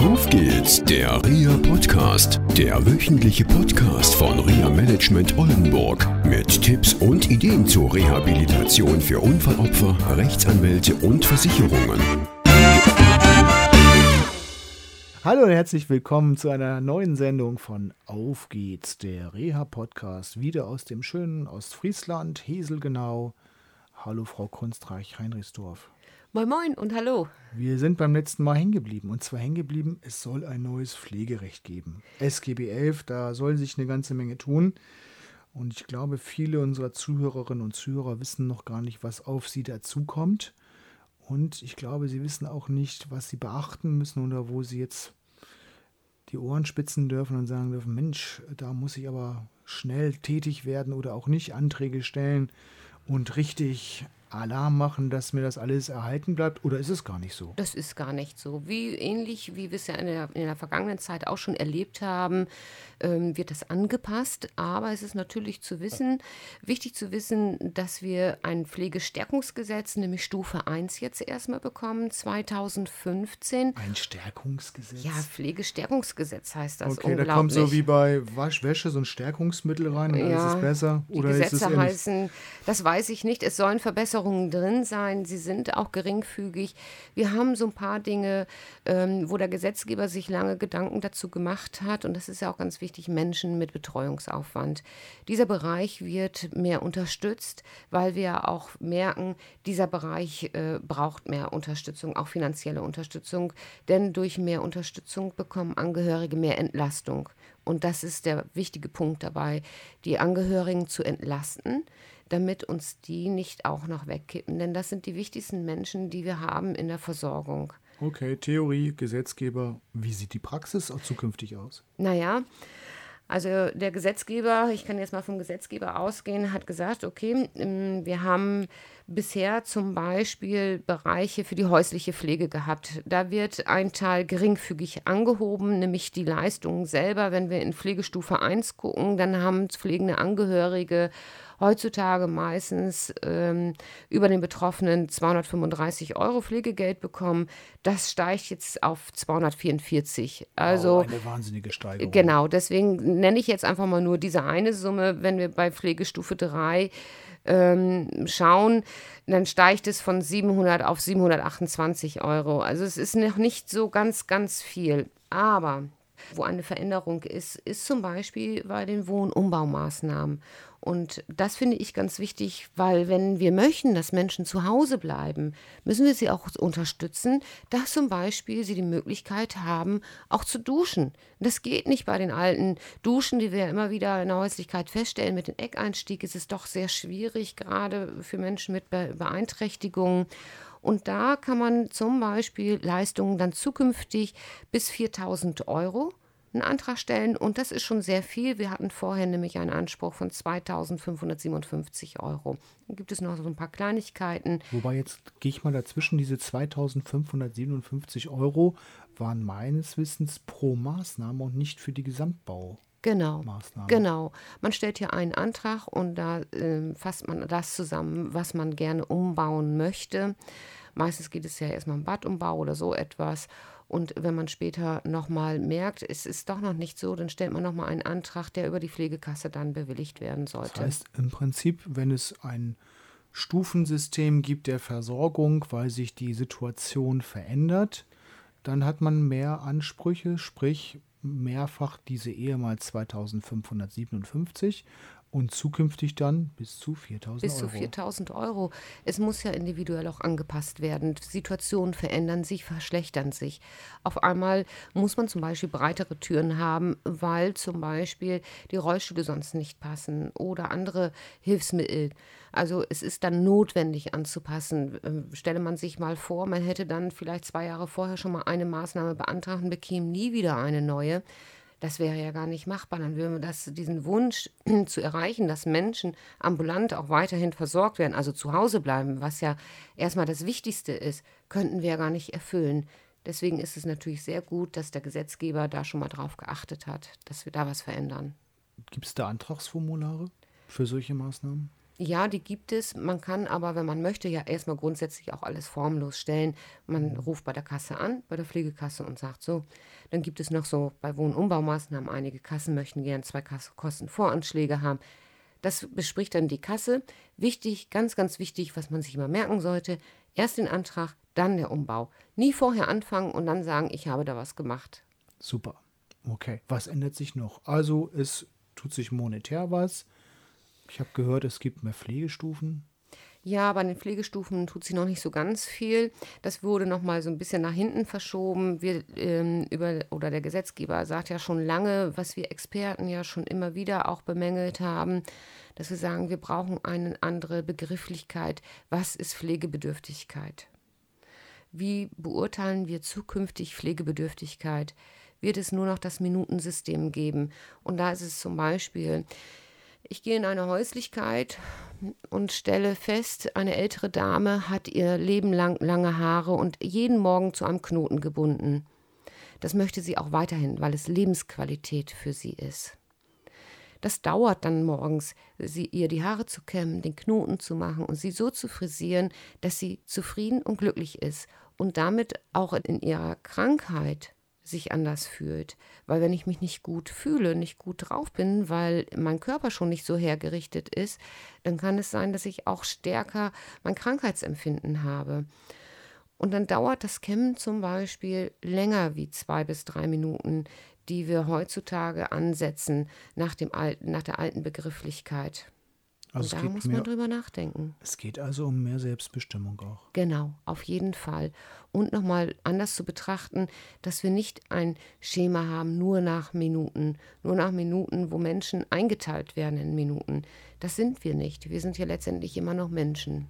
Auf geht's, der RIA Podcast, der wöchentliche Podcast von RIA Management Oldenburg mit Tipps und Ideen zur Rehabilitation für Unfallopfer, Rechtsanwälte und Versicherungen. Hallo und herzlich willkommen zu einer neuen Sendung von Auf geht's, der Reha Podcast, wieder aus dem schönen Ostfriesland, Heselgenau. Hallo Frau Kunstreich Heinrichsdorf. Moin Moin und hallo. Wir sind beim letzten Mal hängen geblieben. Und zwar hängen geblieben, es soll ein neues Pflegerecht geben. SGB 11, da soll sich eine ganze Menge tun. Und ich glaube, viele unserer Zuhörerinnen und Zuhörer wissen noch gar nicht, was auf sie dazukommt. Und ich glaube, sie wissen auch nicht, was sie beachten müssen oder wo sie jetzt die Ohren spitzen dürfen und sagen dürfen, Mensch, da muss ich aber schnell tätig werden oder auch nicht Anträge stellen und richtig Alarm machen, dass mir das alles erhalten bleibt? Oder ist es gar nicht so? Das ist gar nicht so. Wie ähnlich wie wir es ja in der, in der vergangenen Zeit auch schon erlebt haben, ähm, wird das angepasst. Aber es ist natürlich zu wissen, wichtig zu wissen, dass wir ein Pflegestärkungsgesetz, nämlich Stufe 1 jetzt erstmal bekommen, 2015. Ein Stärkungsgesetz? Ja, Pflegestärkungsgesetz heißt das. Okay, da kommt so wie bei Waschwäsche so ein Stärkungsmittel rein und ja, ist es besser? Oder die Gesetze ist es heißen, das weiß ich nicht, es sollen Verbesserungen drin sein, sie sind auch geringfügig. Wir haben so ein paar Dinge, ähm, wo der Gesetzgeber sich lange Gedanken dazu gemacht hat und das ist ja auch ganz wichtig wichtig, Menschen mit Betreuungsaufwand. Dieser Bereich wird mehr unterstützt, weil wir auch merken, dieser Bereich äh, braucht mehr Unterstützung, auch finanzielle Unterstützung, denn durch mehr Unterstützung bekommen Angehörige mehr Entlastung. Und das ist der wichtige Punkt dabei, die Angehörigen zu entlasten, damit uns die nicht auch noch wegkippen. Denn das sind die wichtigsten Menschen, die wir haben in der Versorgung. Okay, Theorie, Gesetzgeber. Wie sieht die Praxis auch zukünftig aus? Naja, also der Gesetzgeber, ich kann jetzt mal vom Gesetzgeber ausgehen, hat gesagt, okay, ähm, wir haben bisher zum Beispiel Bereiche für die häusliche Pflege gehabt. Da wird ein Teil geringfügig angehoben, nämlich die Leistungen selber. Wenn wir in Pflegestufe 1 gucken, dann haben pflegende Angehörige heutzutage meistens ähm, über den Betroffenen 235 Euro Pflegegeld bekommen. Das steigt jetzt auf 244. Also wow, eine wahnsinnige Steigerung. Genau, deswegen nenne ich jetzt einfach mal nur diese eine Summe, wenn wir bei Pflegestufe 3 ähm, schauen, dann steigt es von 700 auf 728 Euro. Also es ist noch nicht so ganz, ganz viel. Aber wo eine Veränderung ist, ist zum Beispiel bei den Wohnumbaumaßnahmen. Und das finde ich ganz wichtig, weil wenn wir möchten, dass Menschen zu Hause bleiben, müssen wir sie auch unterstützen, dass zum Beispiel sie die Möglichkeit haben, auch zu duschen. Das geht nicht bei den alten Duschen, die wir immer wieder in der Häuslichkeit feststellen. Mit dem Eckeinstieg ist es doch sehr schwierig, gerade für Menschen mit Beeinträchtigungen. Und da kann man zum Beispiel Leistungen dann zukünftig bis 4000 Euro einen Antrag stellen und das ist schon sehr viel. Wir hatten vorher nämlich einen Anspruch von 2.557 Euro. Dann gibt es noch so ein paar Kleinigkeiten. Wobei jetzt gehe ich mal dazwischen, diese 2.557 Euro waren meines Wissens pro Maßnahme und nicht für die Gesamtbau. Genau, Maßnahme. genau. Man stellt hier einen Antrag und da äh, fasst man das zusammen, was man gerne umbauen möchte. Meistens geht es ja erstmal um Badumbau oder so etwas. Und wenn man später nochmal merkt, es ist doch noch nicht so, dann stellt man nochmal einen Antrag, der über die Pflegekasse dann bewilligt werden sollte. Das heißt im Prinzip, wenn es ein Stufensystem gibt der Versorgung, weil sich die Situation verändert, dann hat man mehr Ansprüche, sprich mehrfach diese ehemals 2557 und zukünftig dann bis zu 4000 Euro. Bis zu 4000 Euro. Es muss ja individuell auch angepasst werden. Situationen verändern sich, verschlechtern sich. Auf einmal muss man zum Beispiel breitere Türen haben, weil zum Beispiel die Rollstühle sonst nicht passen oder andere Hilfsmittel. Also es ist dann notwendig anzupassen. Ähm, stelle man sich mal vor, man hätte dann vielleicht zwei Jahre vorher schon mal eine Maßnahme beantragt und bekäme nie wieder eine neue das wäre ja gar nicht machbar. Dann würden wir das, diesen Wunsch zu erreichen, dass Menschen ambulant auch weiterhin versorgt werden, also zu Hause bleiben, was ja erstmal das Wichtigste ist, könnten wir ja gar nicht erfüllen. Deswegen ist es natürlich sehr gut, dass der Gesetzgeber da schon mal drauf geachtet hat, dass wir da was verändern. Gibt es da Antragsformulare für solche Maßnahmen? Ja, die gibt es. Man kann aber, wenn man möchte, ja erstmal grundsätzlich auch alles formlos stellen. Man ruft bei der Kasse an, bei der Pflegekasse und sagt so. Dann gibt es noch so bei Wohn- und Umbaumaßnahmen, einige Kassen möchten gern zwei Kostenvoranschläge haben. Das bespricht dann die Kasse. Wichtig, ganz, ganz wichtig, was man sich immer merken sollte, erst den Antrag, dann der Umbau. Nie vorher anfangen und dann sagen, ich habe da was gemacht. Super. Okay. Was ändert sich noch? Also es tut sich monetär was. Ich habe gehört, es gibt mehr Pflegestufen. Ja, bei den Pflegestufen tut sich noch nicht so ganz viel. Das wurde noch mal so ein bisschen nach hinten verschoben. Wir ähm, über oder der Gesetzgeber sagt ja schon lange, was wir Experten ja schon immer wieder auch bemängelt haben, dass wir sagen, wir brauchen eine andere Begrifflichkeit. Was ist Pflegebedürftigkeit? Wie beurteilen wir zukünftig Pflegebedürftigkeit? Wird es nur noch das Minutensystem geben? Und da ist es zum Beispiel, ich gehe in eine Häuslichkeit und stelle fest, eine ältere Dame hat ihr Leben lang lange Haare und jeden Morgen zu einem Knoten gebunden. Das möchte sie auch weiterhin, weil es Lebensqualität für sie ist. Das dauert dann morgens, sie, ihr die Haare zu kämmen, den Knoten zu machen und sie so zu frisieren, dass sie zufrieden und glücklich ist und damit auch in ihrer Krankheit sich anders fühlt. Weil wenn ich mich nicht gut fühle, nicht gut drauf bin, weil mein Körper schon nicht so hergerichtet ist, dann kann es sein, dass ich auch stärker mein Krankheitsempfinden habe. Und dann dauert das Kämmen zum Beispiel länger wie zwei bis drei Minuten, die wir heutzutage ansetzen nach, dem alten, nach der alten Begrifflichkeit. Also da muss mehr, man drüber nachdenken. Es geht also um mehr Selbstbestimmung auch. Genau, auf jeden Fall. Und nochmal anders zu betrachten, dass wir nicht ein Schema haben, nur nach Minuten, nur nach Minuten, wo Menschen eingeteilt werden in Minuten. Das sind wir nicht. Wir sind ja letztendlich immer noch Menschen.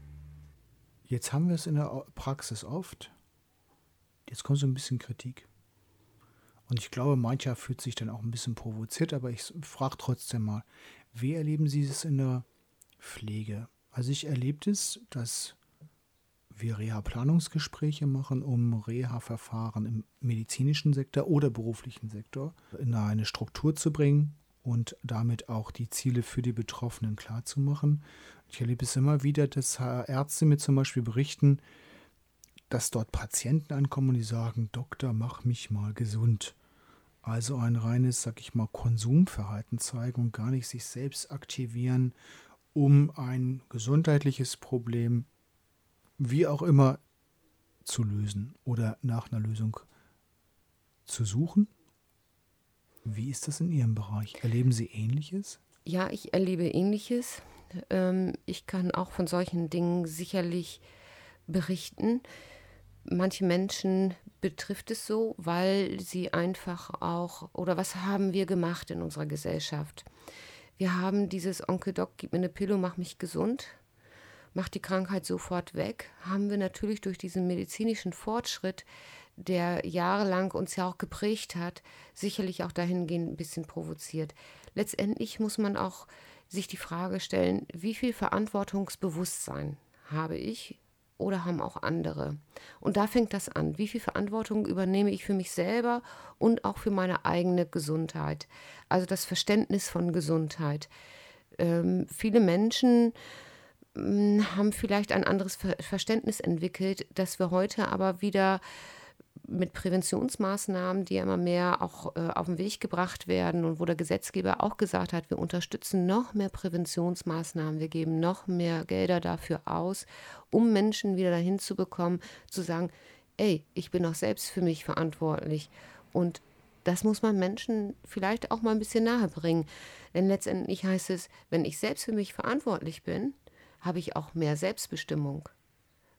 Jetzt haben wir es in der Praxis oft. Jetzt kommt so ein bisschen Kritik. Und ich glaube, mancher fühlt sich dann auch ein bisschen provoziert, aber ich frage trotzdem mal, wie erleben Sie es in der Pflege? Also ich erlebe es, dass wir Reha-Planungsgespräche machen, um Reha-Verfahren im medizinischen Sektor oder beruflichen Sektor in eine Struktur zu bringen und damit auch die Ziele für die Betroffenen klarzumachen. Ich erlebe es immer wieder, dass Ärzte mir zum Beispiel berichten, dass dort Patienten ankommen und die sagen, Doktor, mach mich mal gesund. Also ein reines, sag ich mal, Konsumverhalten zeigen und gar nicht sich selbst aktivieren, um ein gesundheitliches Problem, wie auch immer, zu lösen oder nach einer Lösung zu suchen. Wie ist das in Ihrem Bereich? Erleben Sie Ähnliches? Ja, ich erlebe Ähnliches. Ähm, ich kann auch von solchen Dingen sicherlich berichten. Manche Menschen betrifft es so, weil sie einfach auch, oder was haben wir gemacht in unserer Gesellschaft? Wir haben dieses Onkel Doc, gib mir eine Pille, mach mich gesund, mach die Krankheit sofort weg, haben wir natürlich durch diesen medizinischen Fortschritt, der jahrelang uns ja auch geprägt hat, sicherlich auch dahingehend ein bisschen provoziert. Letztendlich muss man auch sich die Frage stellen, wie viel Verantwortungsbewusstsein habe ich oder haben auch andere? Und da fängt das an. Wie viel Verantwortung übernehme ich für mich selber und auch für meine eigene Gesundheit? Also das Verständnis von Gesundheit. Ähm, viele Menschen ähm, haben vielleicht ein anderes Ver Verständnis entwickelt, das wir heute aber wieder mit Präventionsmaßnahmen, die ja immer mehr auch äh, auf den Weg gebracht werden und wo der Gesetzgeber auch gesagt hat, wir unterstützen noch mehr Präventionsmaßnahmen, wir geben noch mehr Gelder dafür aus, um Menschen wieder dahin zu bekommen, zu sagen, ey, ich bin auch selbst für mich verantwortlich. Und das muss man Menschen vielleicht auch mal ein bisschen nahe bringen. Denn letztendlich heißt es, wenn ich selbst für mich verantwortlich bin, habe ich auch mehr Selbstbestimmung.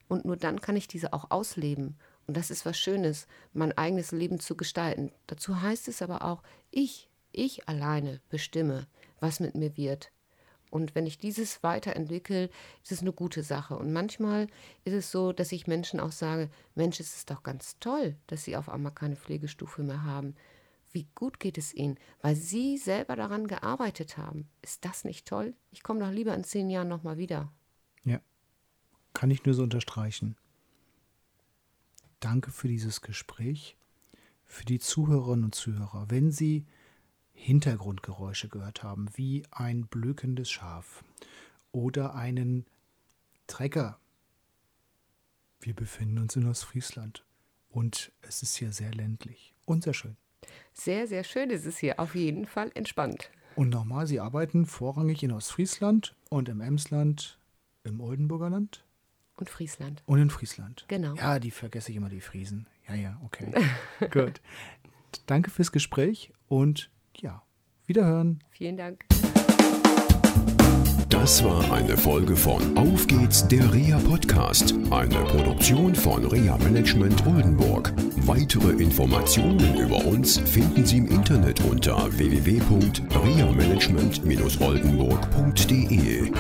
Und nur dann kann ich diese auch ausleben. Und das ist was Schönes, mein eigenes Leben zu gestalten. Dazu heißt es aber auch, ich, ich alleine bestimme, was mit mir wird. Und wenn ich dieses weiterentwickle, ist es eine gute Sache. Und manchmal ist es so, dass ich Menschen auch sage, Mensch, es ist doch ganz toll, dass sie auf einmal keine Pflegestufe mehr haben. Wie gut geht es ihnen, weil sie selber daran gearbeitet haben. Ist das nicht toll? Ich komme doch lieber in zehn Jahren nochmal wieder. Ja, kann ich nur so unterstreichen. Danke für dieses Gespräch. Für die Zuhörerinnen und Zuhörer, wenn Sie Hintergrundgeräusche gehört haben, wie ein blökendes Schaf oder einen Trecker. Wir befinden uns in Ostfriesland und es ist hier sehr ländlich und sehr schön. Sehr, sehr schön ist es hier, auf jeden Fall entspannt. Und nochmal, Sie arbeiten vorrangig in Ostfriesland und im Emsland, im Oldenburger Land Und Friesland. und in Friesland. Genau. Ja, die vergesse ich immer, die Friesen. Ja, ja, okay. Gut. Danke fürs Gespräch und ja, wiederhören. Vielen Dank. Das war eine Folge von Auf geht's, der REA Podcast, eine Produktion von REA Management Oldenburg. Weitere Informationen über uns finden Sie im Internet unter www.reamanagement-oldenburg.de.